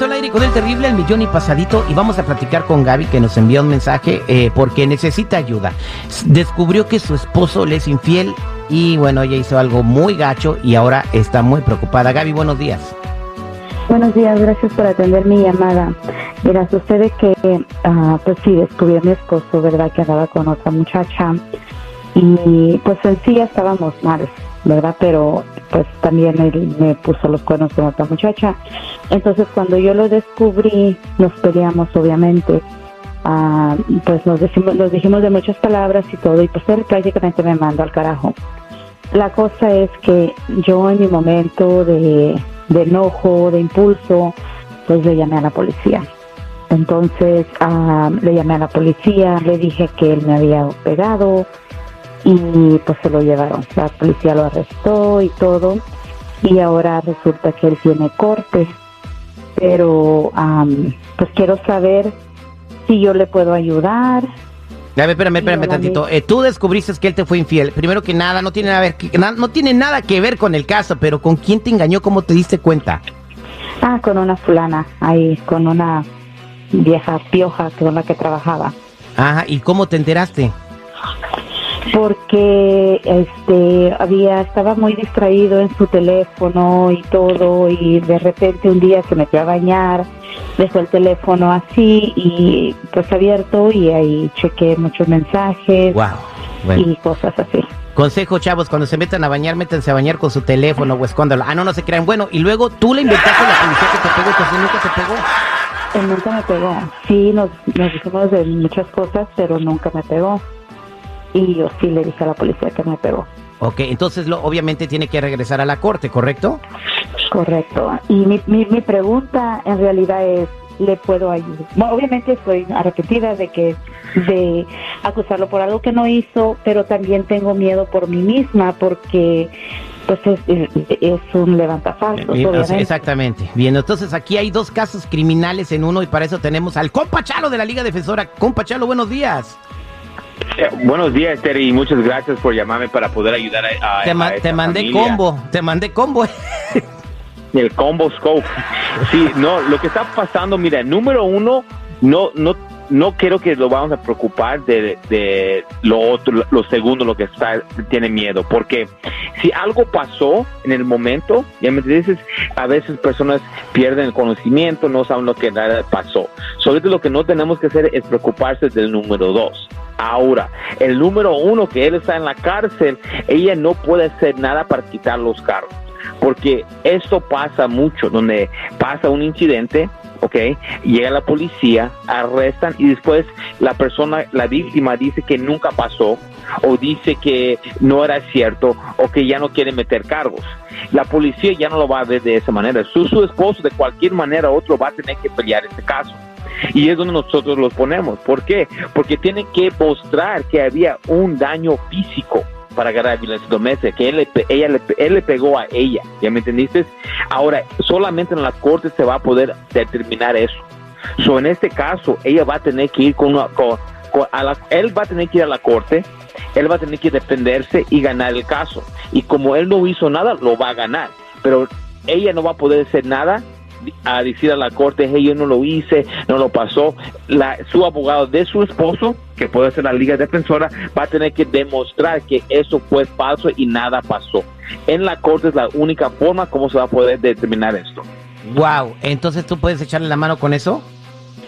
Regreso al aire con el terrible El Millón y Pasadito y vamos a platicar con Gaby que nos envió un mensaje eh, porque necesita ayuda. Descubrió que su esposo le es infiel y bueno, ella hizo algo muy gacho y ahora está muy preocupada. Gaby, buenos días. Buenos días, gracias por atender mi llamada. Mira, sucede que, uh, pues sí, descubrí a mi esposo, ¿verdad? Que andaba con otra muchacha y pues en sí estábamos mal, ¿verdad? Pero pues también él me puso los cuernos con otra muchacha. Entonces cuando yo lo descubrí, nos peleamos obviamente. Ah, pues nos, decimos, nos dijimos de muchas palabras y todo, y pues él prácticamente me mandó al carajo. La cosa es que yo en mi momento de, enojo, de impulso, pues le llamé a la policía. Entonces ah, le llamé a la policía, le dije que él me había pegado, y pues se lo llevaron. La policía lo arrestó y todo y ahora resulta que él tiene corte. Pero pues quiero saber si yo le puedo ayudar. A ver, espérame, espérame tantito. Eh, tú descubriste que él te fue infiel. Primero que nada, no tiene, nada que, no tiene nada que ver con el caso, pero ¿con quién te engañó? ¿Cómo te diste cuenta? Ah, con una fulana, ahí, con una vieja pioja con la que trabajaba. Ajá, ¿y cómo te enteraste? Porque este había estaba muy distraído en su teléfono y todo y de repente un día se metió a bañar dejó el teléfono así y pues abierto y ahí chequé muchos mensajes y cosas así Consejo, chavos, cuando se metan a bañar, métanse a bañar con su teléfono o escóndalo. Ah, no, no se crean. Bueno, y luego tú le inventaste a la policía que te pegó, que nunca te pegó. Él nunca me pegó. Sí, nos, nos dijimos de muchas cosas, pero nunca me pegó y yo sí le dije a la policía que me pegó. Ok, entonces lo, obviamente tiene que regresar a la corte, ¿correcto? Correcto. Y mi, mi, mi pregunta en realidad es, ¿le puedo ayudar? obviamente estoy arrepentida de que de acusarlo por algo que no hizo, pero también tengo miedo por mí misma porque pues es, es, un levantafalsos. Exactamente. Bien, entonces aquí hay dos casos criminales en uno y para eso tenemos al compa Chalo de la Liga Defensora. Compa Chalo, buenos días. Eh, buenos días, Terry, y muchas gracias por llamarme para poder ayudar a, te, te mandé combo, te mandé combo. El combo scope. Sí, no, lo que está pasando, mira, número uno, no, no, no quiero que lo vamos a preocupar de, de lo otro, lo segundo, lo que está, tiene miedo, porque si algo pasó en el momento, ya me dices, a veces personas pierden el conocimiento, no saben lo que pasó. Sobre todo lo que no tenemos que hacer es preocuparse del número dos. Ahora, el número uno, que él está en la cárcel, ella no puede hacer nada para quitar los carros. Porque esto pasa mucho, donde pasa un incidente, ¿ok? Llega la policía, arrestan y después la persona, la víctima dice que nunca pasó o dice que no era cierto o que ya no quiere meter cargos. La policía ya no lo va a ver de esa manera. Su, su esposo de cualquier manera otro va a tener que pelear este caso. Y es donde nosotros los ponemos. ¿Por qué? Porque tienen que mostrar que había un daño físico para agarrar violencia doméstica, que él le, ella le, él le pegó a ella, ¿ya me entendiste? Ahora, solamente en la corte se va a poder determinar eso. So, en este caso, ella va a tener que ir con, una, a la, él va a tener que ir a la corte, él va a tener que defenderse y ganar el caso. Y como él no hizo nada, lo va a ganar. Pero ella no va a poder hacer nada a decir a la corte, hey, yo no lo hice, no lo pasó. La, su abogado de su esposo, que puede ser la liga defensora, va a tener que demostrar que eso fue falso y nada pasó. En la corte es la única forma como se va a poder determinar esto. Wow, entonces tú puedes echarle la mano con eso.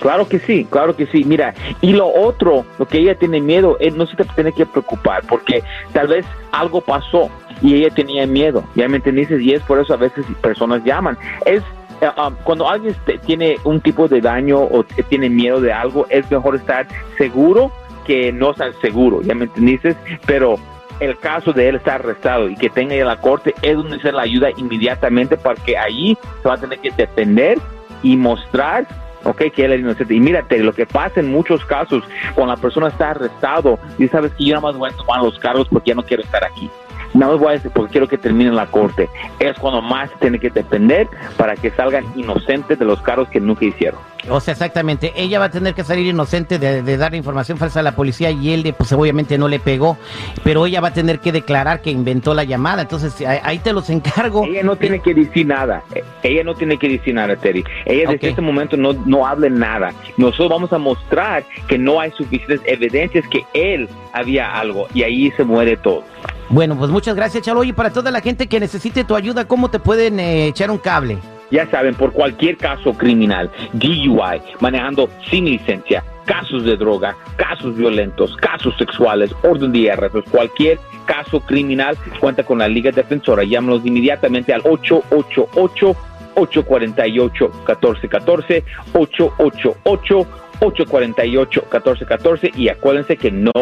Claro que sí, claro que sí. Mira, y lo otro, lo que ella tiene miedo, es no se te tiene que preocupar, porque tal vez algo pasó y ella tenía miedo, ya me entendiste, y es por eso a veces personas llaman. Es eh, um, cuando alguien tiene un tipo de daño o tiene miedo de algo, es mejor estar seguro que no estar seguro, ¿ya me entendiste? Pero el caso de él estar arrestado y que tenga ir a la corte es donde se le ayuda inmediatamente porque ahí se va a tener que defender y mostrar ok, que él es inocente. Y mírate, lo que pasa en muchos casos, cuando la persona está arrestado y sabes que yo nada más voy a tomar los cargos porque ya no quiero estar aquí. No los voy a decir porque quiero que termine la corte, es cuando más tiene que depender para que salgan inocentes de los cargos que nunca hicieron. O sea, exactamente, ella va a tener que salir inocente de, dar información falsa a la policía y él, pues obviamente no le pegó, pero ella va a tener que declarar que inventó la llamada, entonces ahí te los encargo. Ella no tiene que decir nada, ella no tiene que decir nada, Terry. Ella desde este momento no, no hable nada. Nosotros vamos a mostrar que no hay suficientes evidencias que él había algo y ahí se muere todo. Bueno, pues muchas gracias, Chalo. Y para toda la gente que necesite tu ayuda, ¿cómo te pueden eh, echar un cable? Ya saben, por cualquier caso criminal, DUI, manejando sin licencia, casos de droga, casos violentos, casos sexuales, orden de arrestos, cualquier caso criminal, cuenta con la Liga Defensora. Llámanos inmediatamente al 888 848 1414 888 848 1414 y acuérdense que no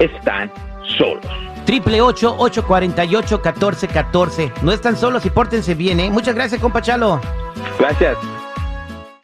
están solos. Triple 848 1414 No están solos y pórtense bien, ¿eh? Muchas gracias, compa Chalo. Gracias.